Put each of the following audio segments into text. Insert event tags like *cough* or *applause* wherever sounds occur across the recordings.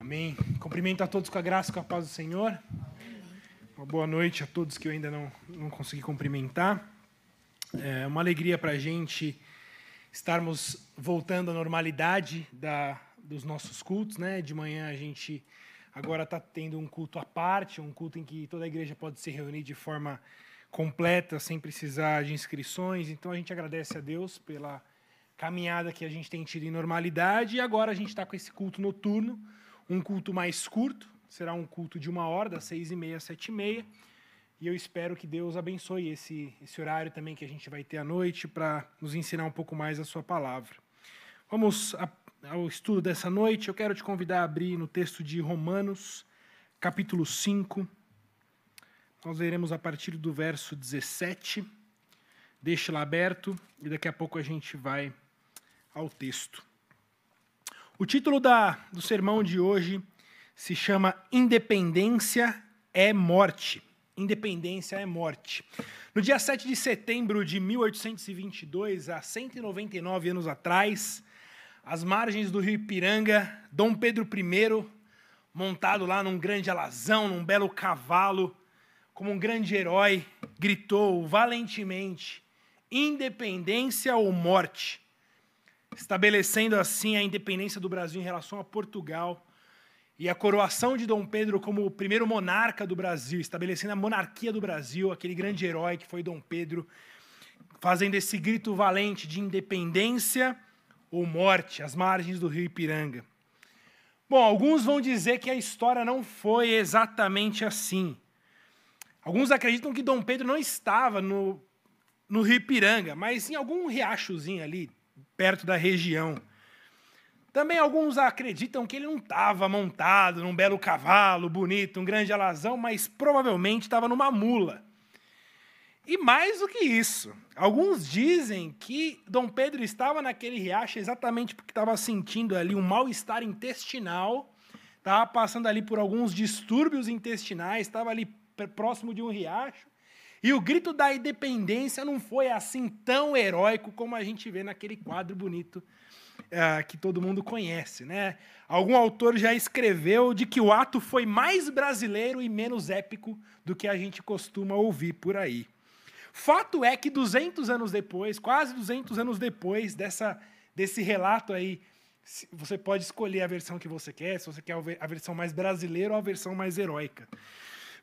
Amém. Cumprimento a todos com a graça e com a paz do Senhor. Uma boa noite a todos que eu ainda não, não consegui cumprimentar. É uma alegria para a gente estarmos voltando à normalidade da, dos nossos cultos. Né? De manhã a gente agora está tendo um culto à parte, um culto em que toda a igreja pode se reunir de forma completa, sem precisar de inscrições. Então a gente agradece a Deus pela caminhada que a gente tem tido em normalidade e agora a gente está com esse culto noturno um culto mais curto, será um culto de uma hora, das seis e meia às sete e meia. E eu espero que Deus abençoe esse, esse horário também que a gente vai ter à noite para nos ensinar um pouco mais a sua palavra. Vamos ao estudo dessa noite. Eu quero te convidar a abrir no texto de Romanos, capítulo 5. Nós leremos a partir do verso 17. Deixe lá aberto e daqui a pouco a gente vai ao texto. O título da, do sermão de hoje se chama Independência é Morte. Independência é Morte. No dia 7 de setembro de 1822, há 199 anos atrás, às margens do rio Ipiranga, Dom Pedro I, montado lá num grande alazão, num belo cavalo, como um grande herói, gritou valentemente: Independência ou morte? Estabelecendo assim a independência do Brasil em relação a Portugal e a coroação de Dom Pedro como o primeiro monarca do Brasil, estabelecendo a monarquia do Brasil, aquele grande herói que foi Dom Pedro, fazendo esse grito valente de independência ou morte às margens do rio Ipiranga. Bom, alguns vão dizer que a história não foi exatamente assim. Alguns acreditam que Dom Pedro não estava no, no rio Ipiranga, mas em algum riachozinho ali, perto da região. Também alguns acreditam que ele não estava montado num belo cavalo bonito, um grande alazão, mas provavelmente estava numa mula. E mais do que isso, alguns dizem que Dom Pedro estava naquele riacho exatamente porque estava sentindo ali um mal-estar intestinal, estava passando ali por alguns distúrbios intestinais, estava ali próximo de um riacho, e o grito da independência não foi assim tão heróico como a gente vê naquele quadro bonito uh, que todo mundo conhece. Né? Algum autor já escreveu de que o ato foi mais brasileiro e menos épico do que a gente costuma ouvir por aí. Fato é que 200 anos depois, quase 200 anos depois dessa, desse relato aí, você pode escolher a versão que você quer, se você quer a versão mais brasileira ou a versão mais heróica.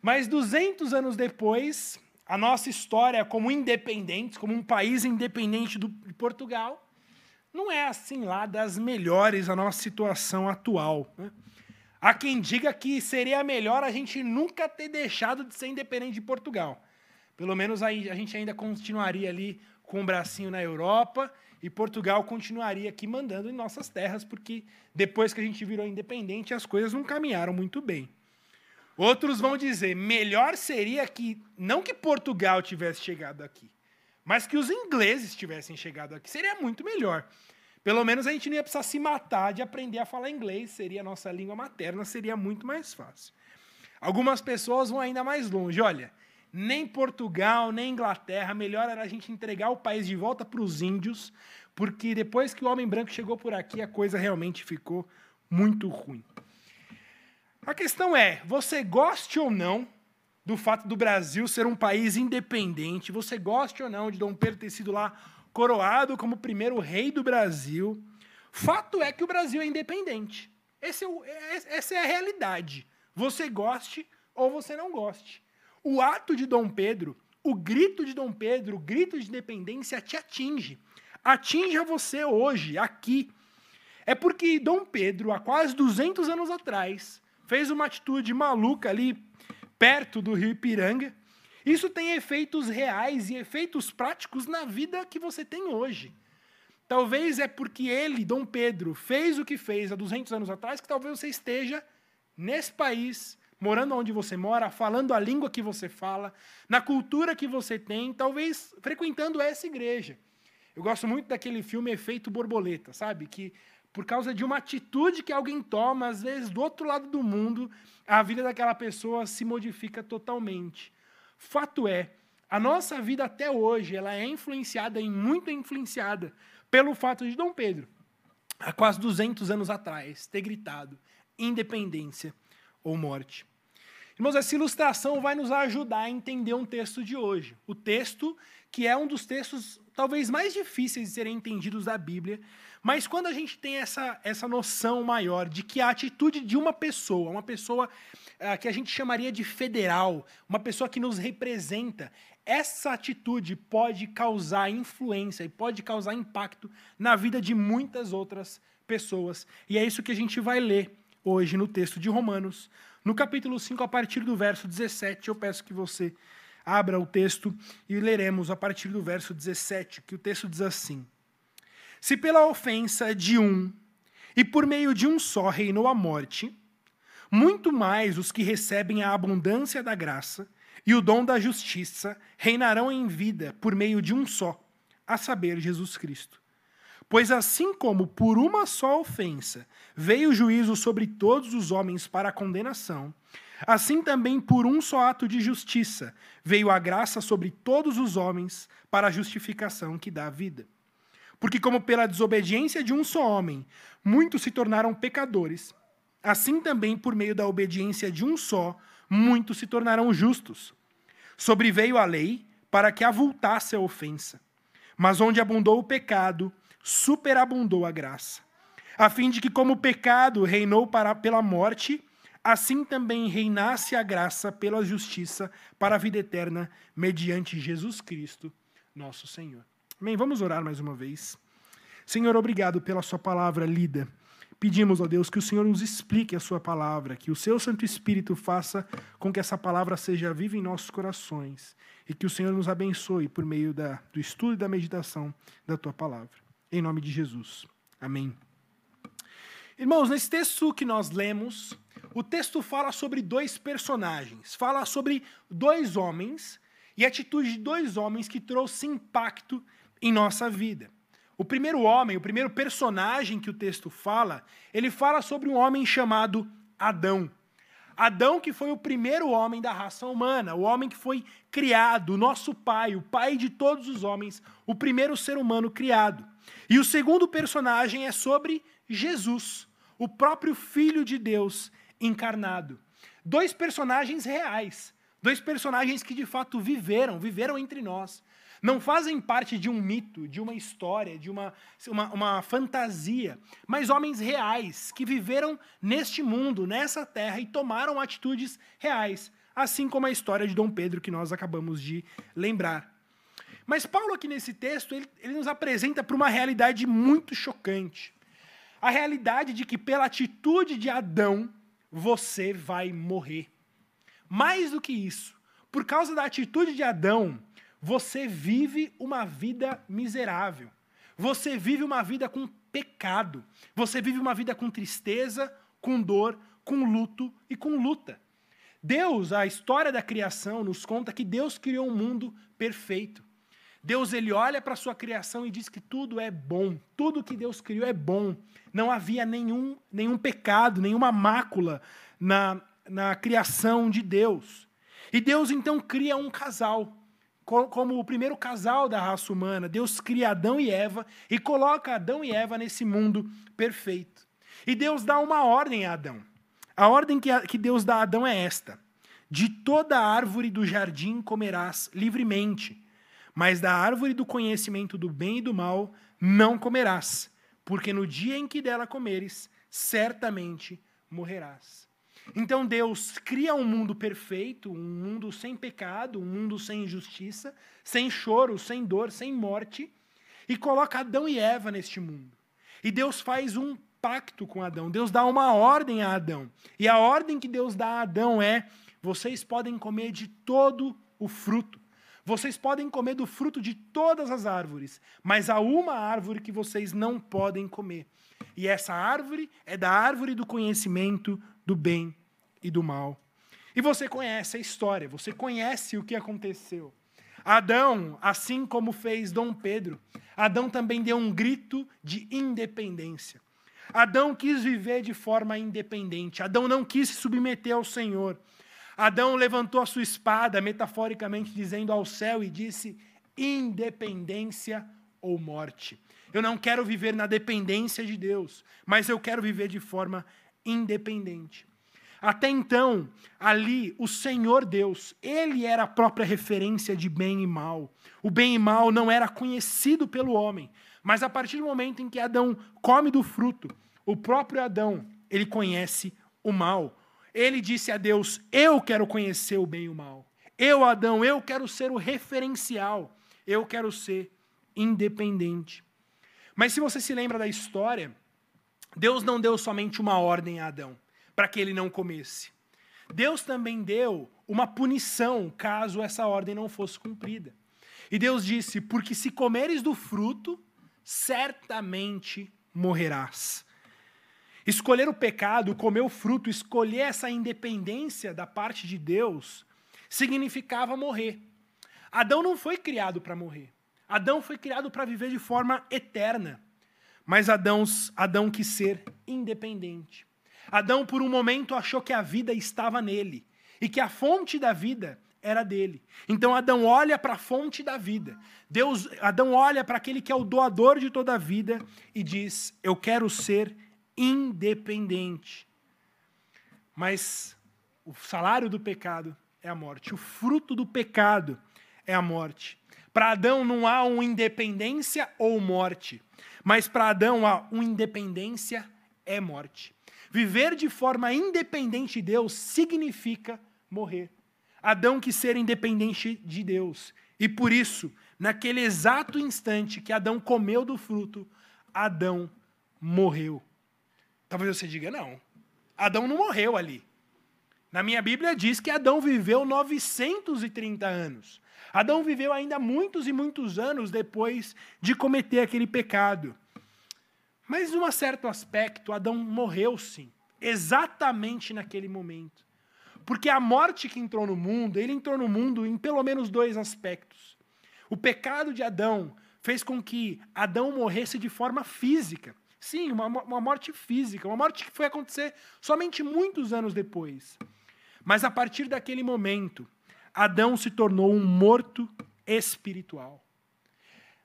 Mas 200 anos depois, a nossa história como independentes, como um país independente do, de Portugal, não é assim lá das melhores a nossa situação atual. Né? Há quem diga que seria melhor a gente nunca ter deixado de ser independente de Portugal. Pelo menos aí a gente ainda continuaria ali com o um bracinho na Europa e Portugal continuaria aqui mandando em nossas terras, porque depois que a gente virou independente, as coisas não caminharam muito bem. Outros vão dizer, melhor seria que não que Portugal tivesse chegado aqui, mas que os ingleses tivessem chegado aqui. Seria muito melhor. Pelo menos a gente não ia precisar se matar de aprender a falar inglês, seria a nossa língua materna, seria muito mais fácil. Algumas pessoas vão ainda mais longe. Olha, nem Portugal, nem Inglaterra, melhor era a gente entregar o país de volta para os índios, porque depois que o homem branco chegou por aqui, a coisa realmente ficou muito ruim. A questão é: você goste ou não do fato do Brasil ser um país independente, você goste ou não de Dom Pedro ter sido lá coroado como primeiro rei do Brasil, fato é que o Brasil é independente. É o, é, essa é a realidade. Você goste ou você não goste. O ato de Dom Pedro, o grito de Dom Pedro, o grito de independência te atinge. Atinge a você hoje, aqui. É porque Dom Pedro, há quase 200 anos atrás, fez uma atitude maluca ali perto do rio Ipiranga. Isso tem efeitos reais e efeitos práticos na vida que você tem hoje. Talvez é porque ele, Dom Pedro, fez o que fez há 200 anos atrás que talvez você esteja nesse país, morando onde você mora, falando a língua que você fala, na cultura que você tem, talvez frequentando essa igreja. Eu gosto muito daquele filme Efeito Borboleta, sabe? Que por causa de uma atitude que alguém toma, às vezes do outro lado do mundo, a vida daquela pessoa se modifica totalmente. Fato é, a nossa vida até hoje, ela é influenciada e muito influenciada pelo fato de Dom Pedro, há quase 200 anos atrás, ter gritado: independência ou morte. Irmãos, essa ilustração vai nos ajudar a entender um texto de hoje. O texto que é um dos textos talvez mais difíceis de serem entendidos da Bíblia, mas quando a gente tem essa, essa noção maior de que a atitude de uma pessoa, uma pessoa uh, que a gente chamaria de federal, uma pessoa que nos representa, essa atitude pode causar influência e pode causar impacto na vida de muitas outras pessoas. E é isso que a gente vai ler hoje no texto de Romanos, no capítulo 5, a partir do verso 17. Eu peço que você abra o texto e leremos a partir do verso 17, que o texto diz assim: Se pela ofensa de um e por meio de um só reinou a morte, muito mais os que recebem a abundância da graça e o dom da justiça reinarão em vida por meio de um só, a saber, Jesus Cristo. Pois assim como por uma só ofensa veio o juízo sobre todos os homens para a condenação, assim também por um só ato de justiça veio a graça sobre todos os homens para a justificação que dá vida. Porque como pela desobediência de um só homem muitos se tornaram pecadores, assim também por meio da obediência de um só muitos se tornarão justos. Sobreveio a lei para que avultasse a ofensa. Mas onde abundou o pecado, superabundou a graça. A fim de que, como o pecado reinou para, pela morte, assim também reinasse a graça pela justiça para a vida eterna, mediante Jesus Cristo, nosso Senhor. Amém? Vamos orar mais uma vez. Senhor, obrigado pela Sua palavra lida. Pedimos, ó Deus, que o Senhor nos explique a Sua palavra, que o Seu Santo Espírito faça com que essa palavra seja viva em nossos corações e que o Senhor nos abençoe por meio da, do estudo e da meditação da Tua palavra. Em nome de Jesus. Amém. Irmãos, nesse texto que nós lemos, o texto fala sobre dois personagens, fala sobre dois homens e a atitude de dois homens que trouxe impacto em nossa vida. O primeiro homem, o primeiro personagem que o texto fala, ele fala sobre um homem chamado Adão. Adão, que foi o primeiro homem da raça humana, o homem que foi criado, o nosso pai, o pai de todos os homens, o primeiro ser humano criado. E o segundo personagem é sobre Jesus, o próprio Filho de Deus encarnado. Dois personagens reais, dois personagens que de fato viveram, viveram entre nós não fazem parte de um mito, de uma história, de uma, uma, uma, fantasia, mas homens reais que viveram neste mundo, nessa terra e tomaram atitudes reais, assim como a história de Dom Pedro que nós acabamos de lembrar. Mas Paulo, aqui nesse texto, ele, ele nos apresenta para uma realidade muito chocante. A realidade de que, pela atitude de Adão, você vai morrer. Mais do que isso, por causa da atitude de Adão, você vive uma vida miserável. Você vive uma vida com pecado. Você vive uma vida com tristeza, com dor, com luto e com luta. Deus, a história da criação nos conta que Deus criou um mundo perfeito. Deus ele olha para a sua criação e diz que tudo é bom, tudo que Deus criou é bom. Não havia nenhum, nenhum pecado, nenhuma mácula na, na criação de Deus. E Deus então cria um casal como o primeiro casal da raça humana, Deus cria Adão e Eva e coloca Adão e Eva nesse mundo perfeito. E Deus dá uma ordem a Adão. A ordem que Deus dá a Adão é esta: De toda árvore do jardim comerás livremente, mas da árvore do conhecimento do bem e do mal não comerás, porque no dia em que dela comeres, certamente morrerás. Então Deus cria um mundo perfeito, um mundo sem pecado, um mundo sem injustiça, sem choro, sem dor, sem morte, e coloca Adão e Eva neste mundo. E Deus faz um pacto com Adão. Deus dá uma ordem a Adão. E a ordem que Deus dá a Adão é: vocês podem comer de todo o fruto. Vocês podem comer do fruto de todas as árvores, mas há uma árvore que vocês não podem comer. E essa árvore é da árvore do conhecimento do bem e do mal. E você conhece a história, você conhece o que aconteceu. Adão, assim como fez Dom Pedro, Adão também deu um grito de independência. Adão quis viver de forma independente. Adão não quis se submeter ao Senhor. Adão levantou a sua espada, metaforicamente dizendo ao céu, e disse: independência ou morte. Eu não quero viver na dependência de Deus, mas eu quero viver de forma independente. Até então, ali, o Senhor Deus, ele era a própria referência de bem e mal. O bem e mal não era conhecido pelo homem, mas a partir do momento em que Adão come do fruto, o próprio Adão, ele conhece o mal. Ele disse a Deus: Eu quero conhecer o bem e o mal. Eu, Adão, eu quero ser o referencial. Eu quero ser independente. Mas se você se lembra da história, Deus não deu somente uma ordem a Adão para que ele não comesse. Deus também deu uma punição caso essa ordem não fosse cumprida. E Deus disse: Porque se comeres do fruto, certamente morrerás. Escolher o pecado, comer o fruto, escolher essa independência da parte de Deus, significava morrer. Adão não foi criado para morrer. Adão foi criado para viver de forma eterna. Mas Adão, Adão quis ser independente. Adão, por um momento, achou que a vida estava nele e que a fonte da vida era dele. Então Adão olha para a fonte da vida. Deus, Adão olha para aquele que é o doador de toda a vida e diz: "Eu quero ser independente". Mas o salário do pecado é a morte. O fruto do pecado é a morte. Para Adão não há uma independência ou morte, mas para Adão há uma independência é morte. Viver de forma independente de Deus significa morrer. Adão quis ser independente de Deus. E por isso, naquele exato instante que Adão comeu do fruto, Adão morreu. Talvez você diga, não. Adão não morreu ali. Na minha Bíblia diz que Adão viveu 930 anos. Adão viveu ainda muitos e muitos anos depois de cometer aquele pecado. Mas, em um certo aspecto, Adão morreu sim, exatamente naquele momento. Porque a morte que entrou no mundo, ele entrou no mundo em pelo menos dois aspectos. O pecado de Adão fez com que Adão morresse de forma física. Sim, uma, uma morte física, uma morte que foi acontecer somente muitos anos depois. Mas a partir daquele momento, Adão se tornou um morto espiritual.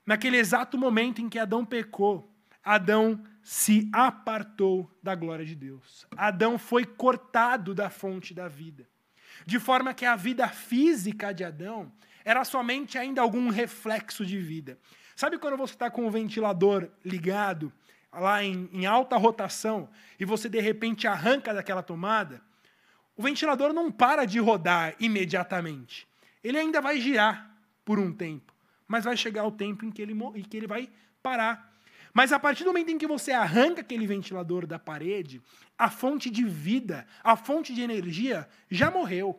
Naquele exato momento em que Adão pecou, Adão se apartou da glória de Deus. Adão foi cortado da fonte da vida. De forma que a vida física de Adão era somente ainda algum reflexo de vida. Sabe quando você está com o ventilador ligado, lá em, em, alta rotação, e você de repente arranca daquela tomada? O ventilador não para de rodar imediatamente. Ele ainda vai girar por um tempo, mas vai chegar o tempo em que ele, em que ele vai parar. Mas a partir do momento em que você arranca aquele ventilador da parede, a fonte de vida, a fonte de energia já morreu.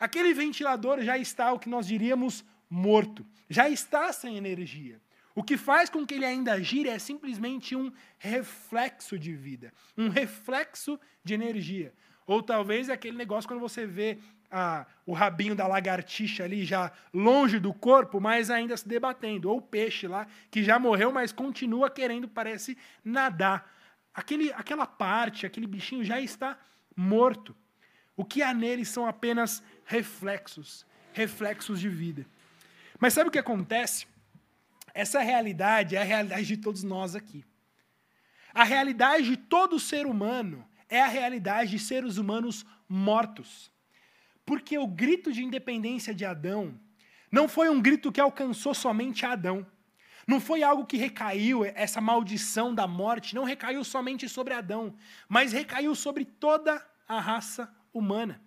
Aquele ventilador já está o que nós diríamos morto, já está sem energia. O que faz com que ele ainda gire é simplesmente um reflexo de vida, um reflexo de energia. Ou talvez é aquele negócio quando você vê a, o rabinho da lagartixa ali já longe do corpo, mas ainda se debatendo. Ou o peixe lá, que já morreu, mas continua querendo, parece, nadar. Aquele, aquela parte, aquele bichinho já está morto. O que há nele são apenas reflexos, reflexos de vida. Mas sabe o que acontece? Essa realidade é a realidade de todos nós aqui. A realidade de todo ser humano é a realidade de seres humanos mortos. Porque o grito de independência de Adão não foi um grito que alcançou somente Adão. Não foi algo que recaiu, essa maldição da morte, não recaiu somente sobre Adão, mas recaiu sobre toda a raça humana.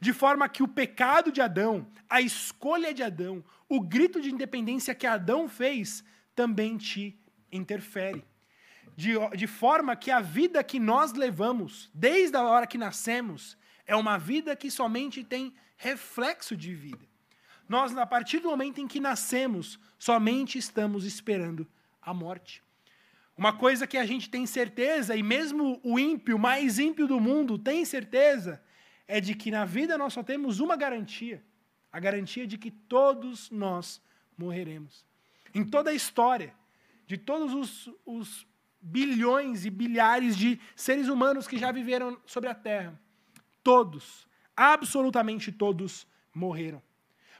De forma que o pecado de Adão, a escolha de Adão, o grito de independência que Adão fez, também te interfere. De, de forma que a vida que nós levamos, desde a hora que nascemos, é uma vida que somente tem reflexo de vida. Nós, a partir do momento em que nascemos, somente estamos esperando a morte. Uma coisa que a gente tem certeza, e mesmo o ímpio, mais ímpio do mundo, tem certeza, é de que na vida nós só temos uma garantia: a garantia de que todos nós morreremos. Em toda a história, de todos os, os bilhões e bilhares de seres humanos que já viveram sobre a Terra, Todos, absolutamente todos, morreram.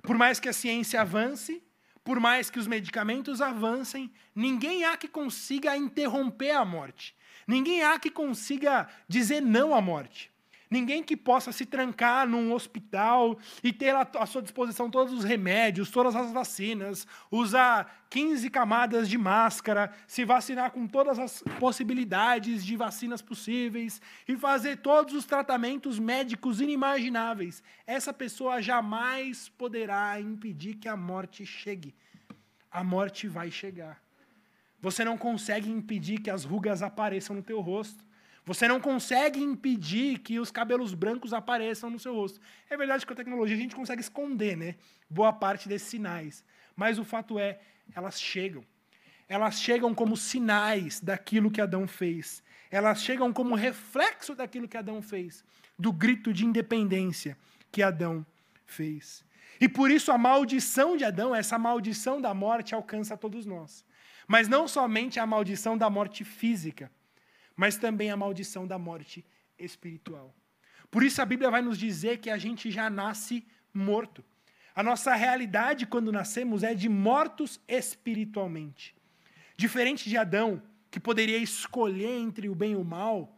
Por mais que a ciência avance, por mais que os medicamentos avancem, ninguém há que consiga interromper a morte. Ninguém há que consiga dizer não à morte. Ninguém que possa se trancar num hospital e ter à sua disposição todos os remédios, todas as vacinas, usar 15 camadas de máscara, se vacinar com todas as possibilidades de vacinas possíveis e fazer todos os tratamentos médicos inimagináveis. Essa pessoa jamais poderá impedir que a morte chegue. A morte vai chegar. Você não consegue impedir que as rugas apareçam no teu rosto. Você não consegue impedir que os cabelos brancos apareçam no seu rosto. É verdade que com a tecnologia a gente consegue esconder, né? Boa parte desses sinais. Mas o fato é, elas chegam. Elas chegam como sinais daquilo que Adão fez. Elas chegam como reflexo daquilo que Adão fez, do grito de independência que Adão fez. E por isso a maldição de Adão, essa maldição da morte, alcança todos nós. Mas não somente a maldição da morte física, mas também a maldição da morte espiritual. Por isso a Bíblia vai nos dizer que a gente já nasce morto. A nossa realidade quando nascemos é de mortos espiritualmente. Diferente de Adão, que poderia escolher entre o bem e o mal,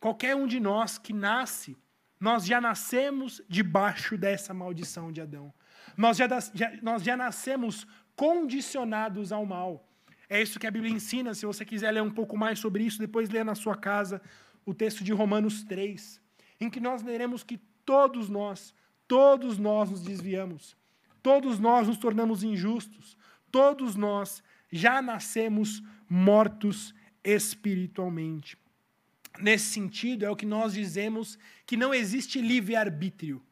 qualquer um de nós que nasce, nós já nascemos debaixo dessa maldição de Adão. Nós já, já, nós já nascemos condicionados ao mal. É isso que a Bíblia ensina. Se você quiser ler um pouco mais sobre isso, depois lê na sua casa o texto de Romanos 3, em que nós leremos que todos nós, todos nós nos desviamos, todos nós nos tornamos injustos, todos nós já nascemos mortos espiritualmente. Nesse sentido, é o que nós dizemos que não existe livre-arbítrio.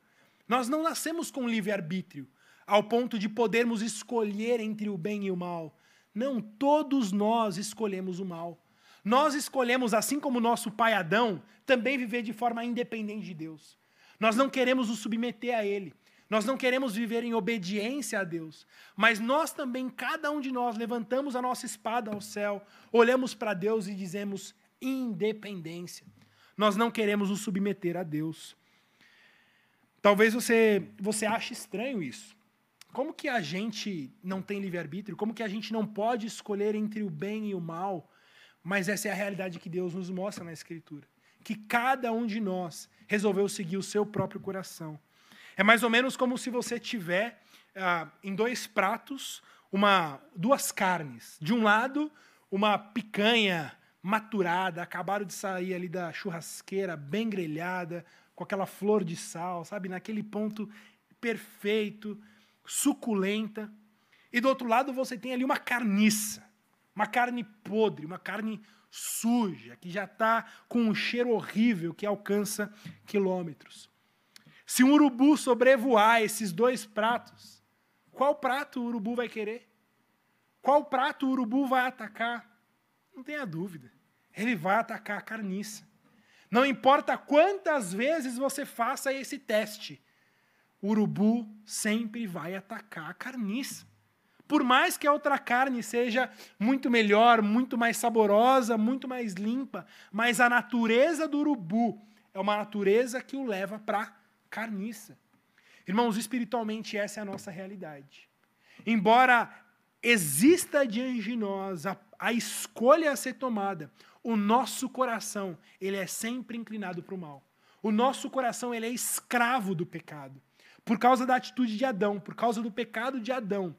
Nós não nascemos com livre-arbítrio, ao ponto de podermos escolher entre o bem e o mal. Não, todos nós escolhemos o mal. Nós escolhemos, assim como nosso pai Adão, também viver de forma independente de Deus. Nós não queremos nos submeter a Ele. Nós não queremos viver em obediência a Deus. Mas nós também, cada um de nós, levantamos a nossa espada ao céu, olhamos para Deus e dizemos independência. Nós não queremos nos submeter a Deus. Talvez você, você ache estranho isso. Como que a gente não tem livre-arbítrio? Como que a gente não pode escolher entre o bem e o mal? Mas essa é a realidade que Deus nos mostra na Escritura. Que cada um de nós resolveu seguir o seu próprio coração. É mais ou menos como se você tiver ah, em dois pratos uma, duas carnes. De um lado, uma picanha maturada, acabaram de sair ali da churrasqueira, bem grelhada, com aquela flor de sal, sabe? Naquele ponto perfeito suculenta. E do outro lado você tem ali uma carniça, uma carne podre, uma carne suja, que já está com um cheiro horrível que alcança quilômetros. Se um urubu sobrevoar esses dois pratos, qual prato o urubu vai querer? Qual prato o urubu vai atacar? Não tenha dúvida. Ele vai atacar a carniça. Não importa quantas vezes você faça esse teste, o urubu sempre vai atacar a carniça. Por mais que a outra carne seja muito melhor, muito mais saborosa, muito mais limpa, mas a natureza do urubu é uma natureza que o leva para carniça. Irmãos, espiritualmente essa é a nossa realidade. Embora exista diante de nós a, a escolha a ser tomada, o nosso coração, ele é sempre inclinado para o mal. O nosso coração, ele é escravo do pecado. Por causa da atitude de Adão, por causa do pecado de Adão,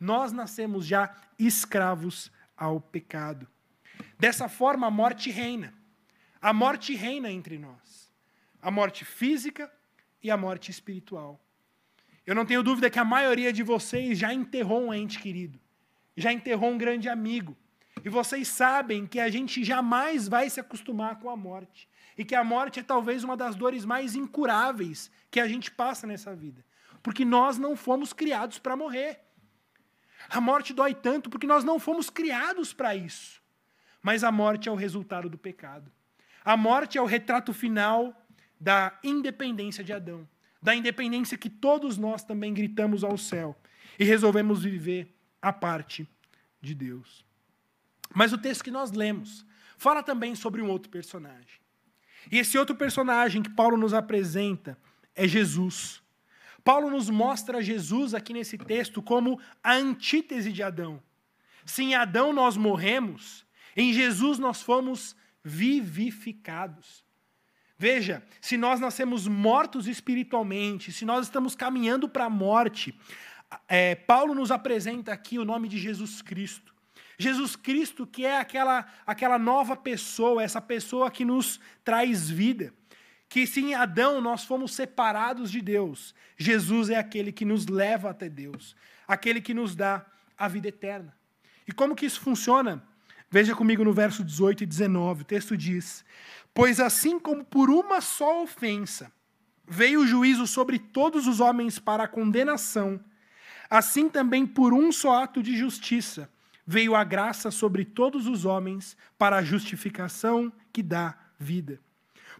nós nascemos já escravos ao pecado. Dessa forma, a morte reina. A morte reina entre nós. A morte física e a morte espiritual. Eu não tenho dúvida que a maioria de vocês já enterrou um ente querido, já enterrou um grande amigo. E vocês sabem que a gente jamais vai se acostumar com a morte e que a morte é talvez uma das dores mais incuráveis que a gente passa nessa vida. Porque nós não fomos criados para morrer. A morte dói tanto porque nós não fomos criados para isso. Mas a morte é o resultado do pecado. A morte é o retrato final da independência de Adão, da independência que todos nós também gritamos ao céu e resolvemos viver a parte de Deus. Mas o texto que nós lemos fala também sobre um outro personagem. E esse outro personagem que Paulo nos apresenta é Jesus. Paulo nos mostra Jesus aqui nesse texto como a antítese de Adão. Se em Adão nós morremos, em Jesus nós fomos vivificados. Veja, se nós nascemos mortos espiritualmente, se nós estamos caminhando para a morte, é, Paulo nos apresenta aqui o nome de Jesus Cristo. Jesus Cristo, que é aquela, aquela nova pessoa, essa pessoa que nos traz vida. Que se em Adão nós fomos separados de Deus, Jesus é aquele que nos leva até Deus, aquele que nos dá a vida eterna. E como que isso funciona? Veja comigo no verso 18 e 19, o texto diz: Pois assim como por uma só ofensa veio o juízo sobre todos os homens para a condenação, assim também por um só ato de justiça veio a graça sobre todos os homens para a justificação que dá vida.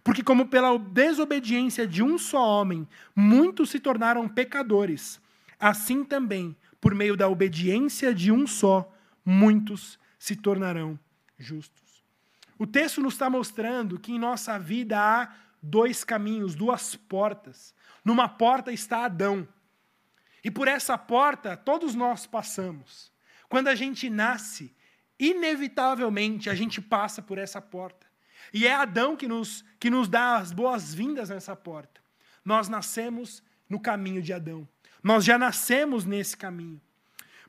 Porque, como pela desobediência de um só homem muitos se tornaram pecadores, assim também, por meio da obediência de um só, muitos se tornarão justos. O texto nos está mostrando que em nossa vida há dois caminhos, duas portas. Numa porta está Adão. E por essa porta todos nós passamos. Quando a gente nasce, inevitavelmente a gente passa por essa porta. E é Adão que nos, que nos dá as boas-vindas nessa porta. Nós nascemos no caminho de Adão. Nós já nascemos nesse caminho.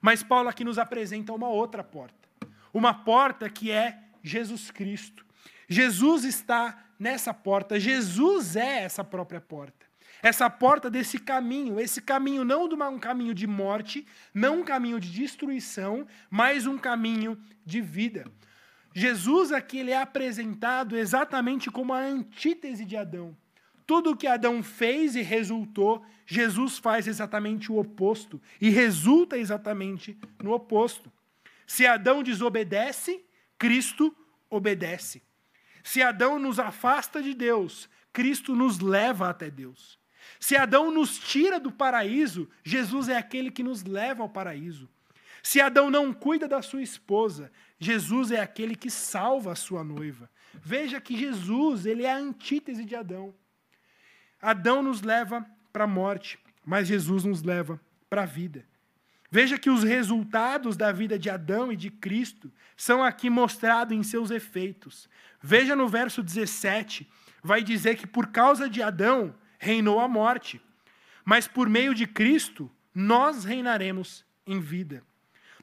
Mas Paulo aqui nos apresenta uma outra porta. Uma porta que é Jesus Cristo. Jesus está nessa porta, Jesus é essa própria porta. Essa porta desse caminho, esse caminho não de um caminho de morte, não um caminho de destruição, mas um caminho de vida. Jesus aqui ele é apresentado exatamente como a antítese de Adão. Tudo o que Adão fez e resultou, Jesus faz exatamente o oposto e resulta exatamente no oposto. Se Adão desobedece, Cristo obedece. Se Adão nos afasta de Deus, Cristo nos leva até Deus. Se Adão nos tira do paraíso, Jesus é aquele que nos leva ao paraíso. Se Adão não cuida da sua esposa, Jesus é aquele que salva a sua noiva. Veja que Jesus, ele é a antítese de Adão. Adão nos leva para a morte, mas Jesus nos leva para a vida. Veja que os resultados da vida de Adão e de Cristo são aqui mostrados em seus efeitos. Veja no verso 17, vai dizer que por causa de Adão reinou a morte, mas por meio de Cristo nós reinaremos em vida.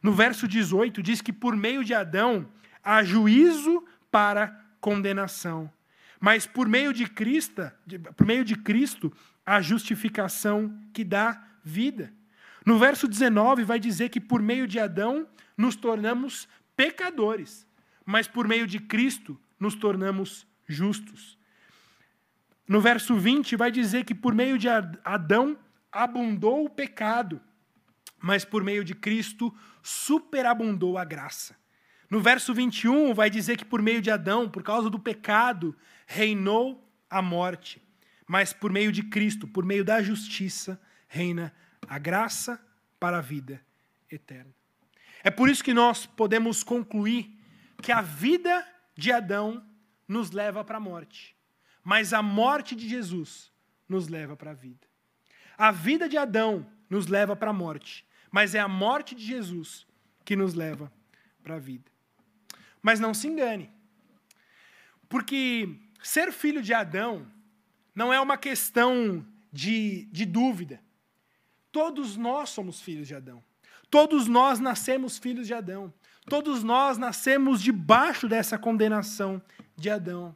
No verso 18 diz que por meio de Adão há juízo para condenação, mas por meio de Cristo, por meio de Cristo há justificação que dá vida. No verso 19 vai dizer que por meio de Adão nos tornamos pecadores, mas por meio de Cristo nos tornamos justos. No verso 20 vai dizer que por meio de Adão abundou o pecado, mas por meio de Cristo superabundou a graça. No verso 21 vai dizer que por meio de Adão, por causa do pecado, reinou a morte, mas por meio de Cristo, por meio da justiça, reina a graça para a vida eterna. É por isso que nós podemos concluir que a vida de Adão nos leva para a morte, mas a morte de Jesus nos leva para a vida. A vida de Adão nos leva para a morte, mas é a morte de Jesus que nos leva para a vida. Mas não se engane, porque ser filho de Adão não é uma questão de, de dúvida. Todos nós somos filhos de Adão. Todos nós nascemos filhos de Adão. Todos nós nascemos debaixo dessa condenação de Adão.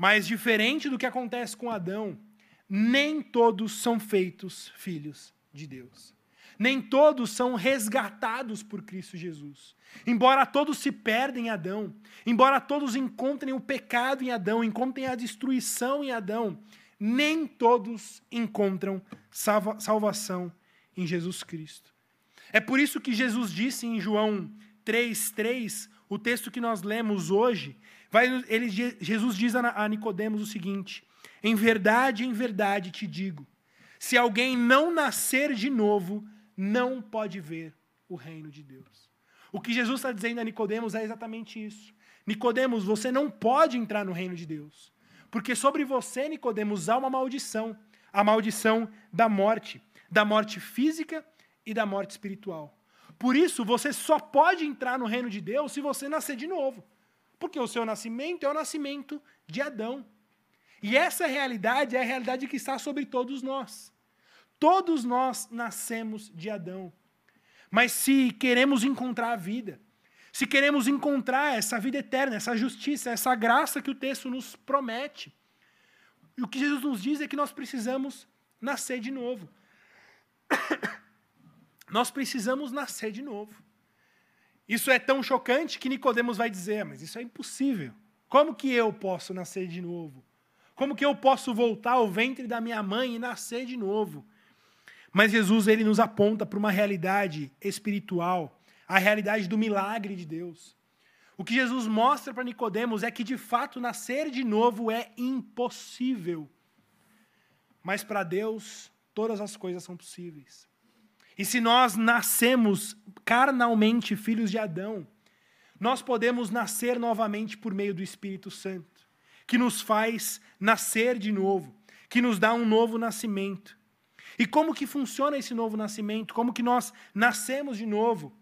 Mas diferente do que acontece com Adão, nem todos são feitos filhos de Deus. Nem todos são resgatados por Cristo Jesus. Embora todos se perdem em Adão, embora todos encontrem o pecado em Adão, encontrem a destruição em Adão, nem todos encontram salva salvação em Jesus Cristo. É por isso que Jesus disse em João 3:3, o texto que nós lemos hoje, vai, ele, Jesus diz a Nicodemos o seguinte: Em verdade, em verdade te digo, se alguém não nascer de novo, não pode ver o reino de Deus. O que Jesus está dizendo a Nicodemos é exatamente isso. Nicodemos, você não pode entrar no reino de Deus. Porque sobre você, Nicodemos, há uma maldição, a maldição da morte, da morte física e da morte espiritual. Por isso, você só pode entrar no reino de Deus se você nascer de novo. Porque o seu nascimento é o nascimento de Adão. E essa realidade é a realidade que está sobre todos nós. Todos nós nascemos de Adão. Mas se queremos encontrar a vida, se queremos encontrar essa vida eterna, essa justiça, essa graça que o texto nos promete, o que Jesus nos diz é que nós precisamos nascer de novo. *coughs* nós precisamos nascer de novo. Isso é tão chocante que Nicodemos vai dizer, mas isso é impossível. Como que eu posso nascer de novo? Como que eu posso voltar ao ventre da minha mãe e nascer de novo? Mas Jesus ele nos aponta para uma realidade espiritual, a realidade do milagre de Deus. O que Jesus mostra para Nicodemos é que de fato nascer de novo é impossível. Mas para Deus todas as coisas são possíveis. E se nós nascemos carnalmente filhos de Adão, nós podemos nascer novamente por meio do Espírito Santo, que nos faz nascer de novo, que nos dá um novo nascimento. E como que funciona esse novo nascimento? Como que nós nascemos de novo?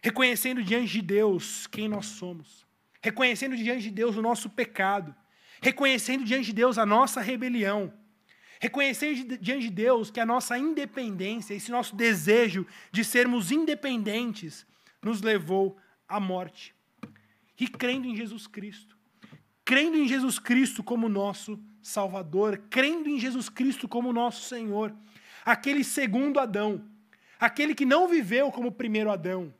Reconhecendo diante de Deus quem nós somos. Reconhecendo diante de Deus o nosso pecado. Reconhecendo diante de Deus a nossa rebelião. Reconhecendo diante de Deus que a nossa independência, esse nosso desejo de sermos independentes, nos levou à morte. E crendo em Jesus Cristo. Crendo em Jesus Cristo como nosso Salvador, crendo em Jesus Cristo como nosso Senhor, aquele segundo Adão, aquele que não viveu como o primeiro Adão,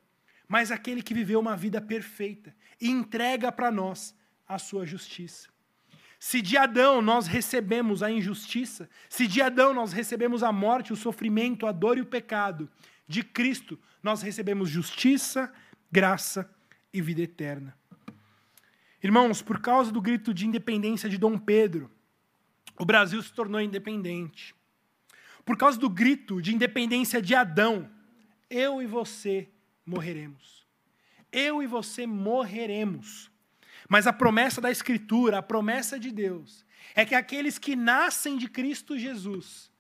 mas aquele que viveu uma vida perfeita e entrega para nós a sua justiça. Se de Adão nós recebemos a injustiça, se de Adão nós recebemos a morte, o sofrimento, a dor e o pecado, de Cristo nós recebemos justiça, graça e vida eterna. Irmãos, por causa do grito de independência de Dom Pedro, o Brasil se tornou independente. Por causa do grito de independência de Adão, eu e você morreremos. Eu e você morreremos. Mas a promessa da Escritura, a promessa de Deus, é que aqueles que nascem de Cristo Jesus,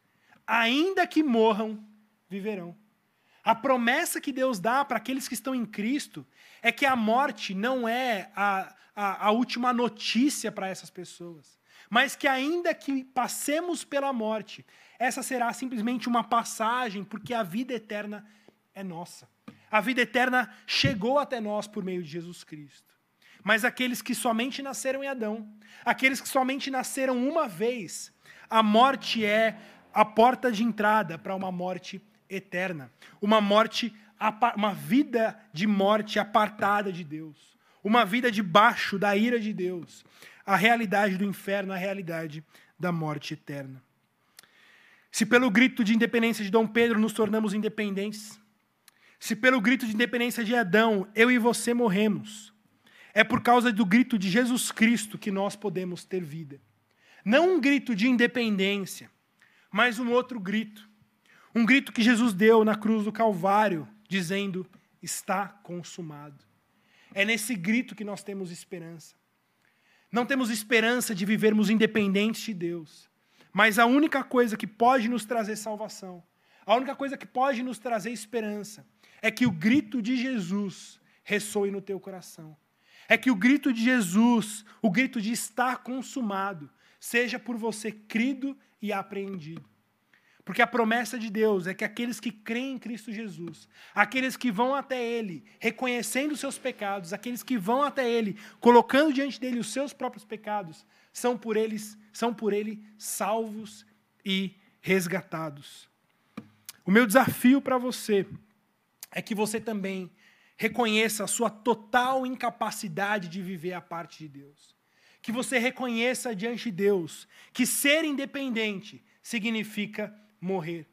ainda que morram, viverão. A promessa que Deus dá para aqueles que estão em Cristo é que a morte não é a, a, a última notícia para essas pessoas mas que ainda que passemos pela morte, essa será simplesmente uma passagem, porque a vida eterna é nossa. A vida eterna chegou até nós por meio de Jesus Cristo. Mas aqueles que somente nasceram em Adão, aqueles que somente nasceram uma vez, a morte é a porta de entrada para uma morte eterna, uma morte uma vida de morte apartada de Deus, uma vida debaixo da ira de Deus, a realidade do inferno, a realidade da morte eterna. Se pelo grito de independência de Dom Pedro nos tornamos independentes, se pelo grito de independência de Adão eu e você morremos, é por causa do grito de Jesus Cristo que nós podemos ter vida. Não um grito de independência, mas um outro grito. Um grito que Jesus deu na cruz do Calvário, dizendo: Está consumado. É nesse grito que nós temos esperança. Não temos esperança de vivermos independentes de Deus. Mas a única coisa que pode nos trazer salvação, a única coisa que pode nos trazer esperança, é que o grito de Jesus ressoe no teu coração. É que o grito de Jesus, o grito de estar consumado, seja por você crido e apreendido. Porque a promessa de Deus é que aqueles que creem em Cristo Jesus, aqueles que vão até Ele, reconhecendo os seus pecados, aqueles que vão até Ele, colocando diante dele os seus próprios pecados, são por eles, são por Ele salvos e resgatados. O meu desafio para você é que você também reconheça a sua total incapacidade de viver a parte de Deus. Que você reconheça diante de Deus que ser independente significa morrer.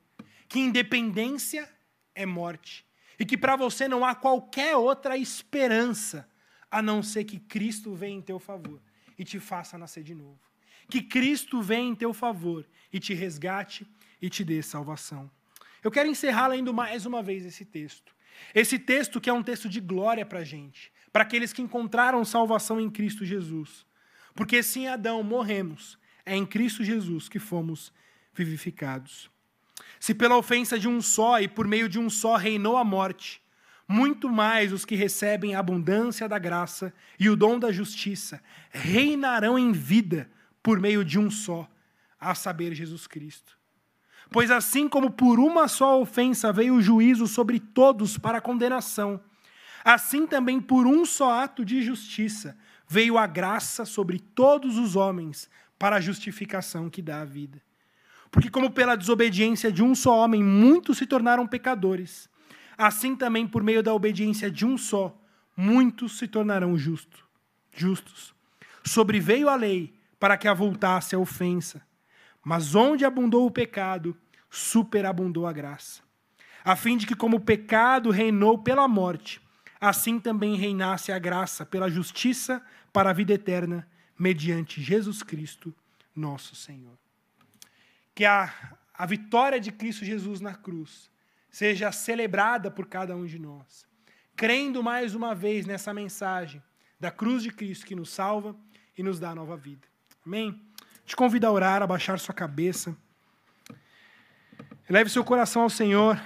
Que independência é morte. E que para você não há qualquer outra esperança a não ser que Cristo venha em teu favor e te faça nascer de novo. Que Cristo venha em teu favor e te resgate e te dê salvação. Eu quero encerrar lendo mais uma vez esse texto. Esse texto que é um texto de glória para a gente, para aqueles que encontraram salvação em Cristo Jesus. Porque se em Adão morremos, é em Cristo Jesus que fomos vivificados. Se pela ofensa de um só e por meio de um só reinou a morte, muito mais os que recebem a abundância da graça e o dom da justiça reinarão em vida por meio de um só, a saber, Jesus Cristo. Pois assim como por uma só ofensa veio o juízo sobre todos para condenação, assim também por um só ato de justiça veio a graça sobre todos os homens para a justificação que dá a vida. Porque como pela desobediência de um só homem muitos se tornaram pecadores, assim também por meio da obediência de um só, muitos se tornarão justo, justos. Sobreveio a lei para que avultasse a ofensa, mas onde abundou o pecado, superabundou a graça. A fim de que, como o pecado reinou pela morte, assim também reinasse a graça pela justiça para a vida eterna, mediante Jesus Cristo, nosso Senhor. Que a, a vitória de Cristo Jesus na cruz seja celebrada por cada um de nós, crendo mais uma vez nessa mensagem da cruz de Cristo que nos salva e nos dá nova vida. Amém? Te convido a orar, a baixar sua cabeça. Eleve seu coração ao Senhor,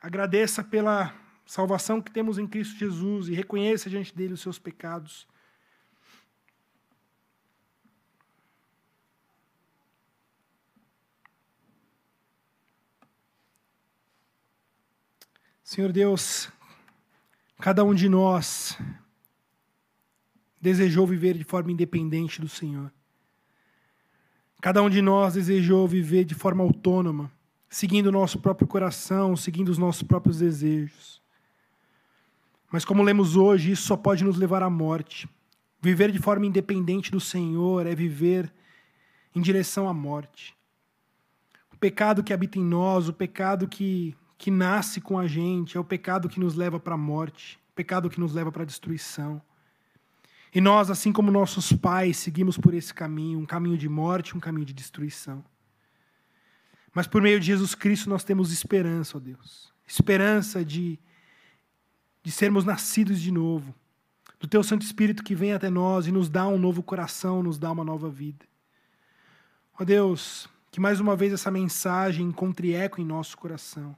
agradeça pela salvação que temos em Cristo Jesus e reconheça diante dele os seus pecados. Senhor Deus, cada um de nós desejou viver de forma independente do Senhor. Cada um de nós desejou viver de forma autônoma, seguindo o nosso próprio coração, seguindo os nossos próprios desejos. Mas, como lemos hoje, isso só pode nos levar à morte. Viver de forma independente do Senhor é viver em direção à morte. O pecado que habita em nós, o pecado que que nasce com a gente, é o pecado que nos leva para a morte, o pecado que nos leva para a destruição. E nós, assim como nossos pais, seguimos por esse caminho, um caminho de morte, um caminho de destruição. Mas por meio de Jesus Cristo nós temos esperança, ó Deus. Esperança de, de sermos nascidos de novo. Do Teu Santo Espírito que vem até nós e nos dá um novo coração, nos dá uma nova vida. Ó Deus, que mais uma vez essa mensagem encontre eco em nosso coração.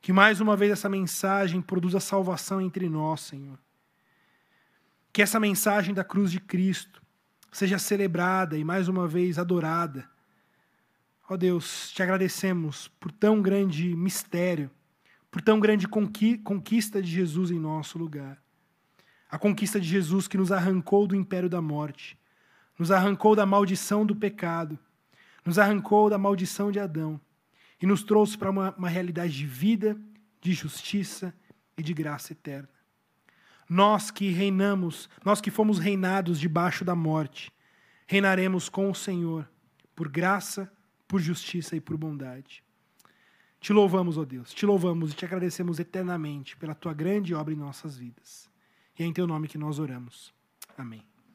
Que mais uma vez essa mensagem produza salvação entre nós, Senhor. Que essa mensagem da cruz de Cristo seja celebrada e mais uma vez adorada. Ó oh Deus, te agradecemos por tão grande mistério, por tão grande conquista de Jesus em nosso lugar. A conquista de Jesus que nos arrancou do império da morte, nos arrancou da maldição do pecado, nos arrancou da maldição de Adão e nos trouxe para uma, uma realidade de vida, de justiça e de graça eterna. Nós que reinamos, nós que fomos reinados debaixo da morte, reinaremos com o Senhor, por graça, por justiça e por bondade. Te louvamos, ó Deus, te louvamos e te agradecemos eternamente pela tua grande obra em nossas vidas. E é em teu nome que nós oramos. Amém.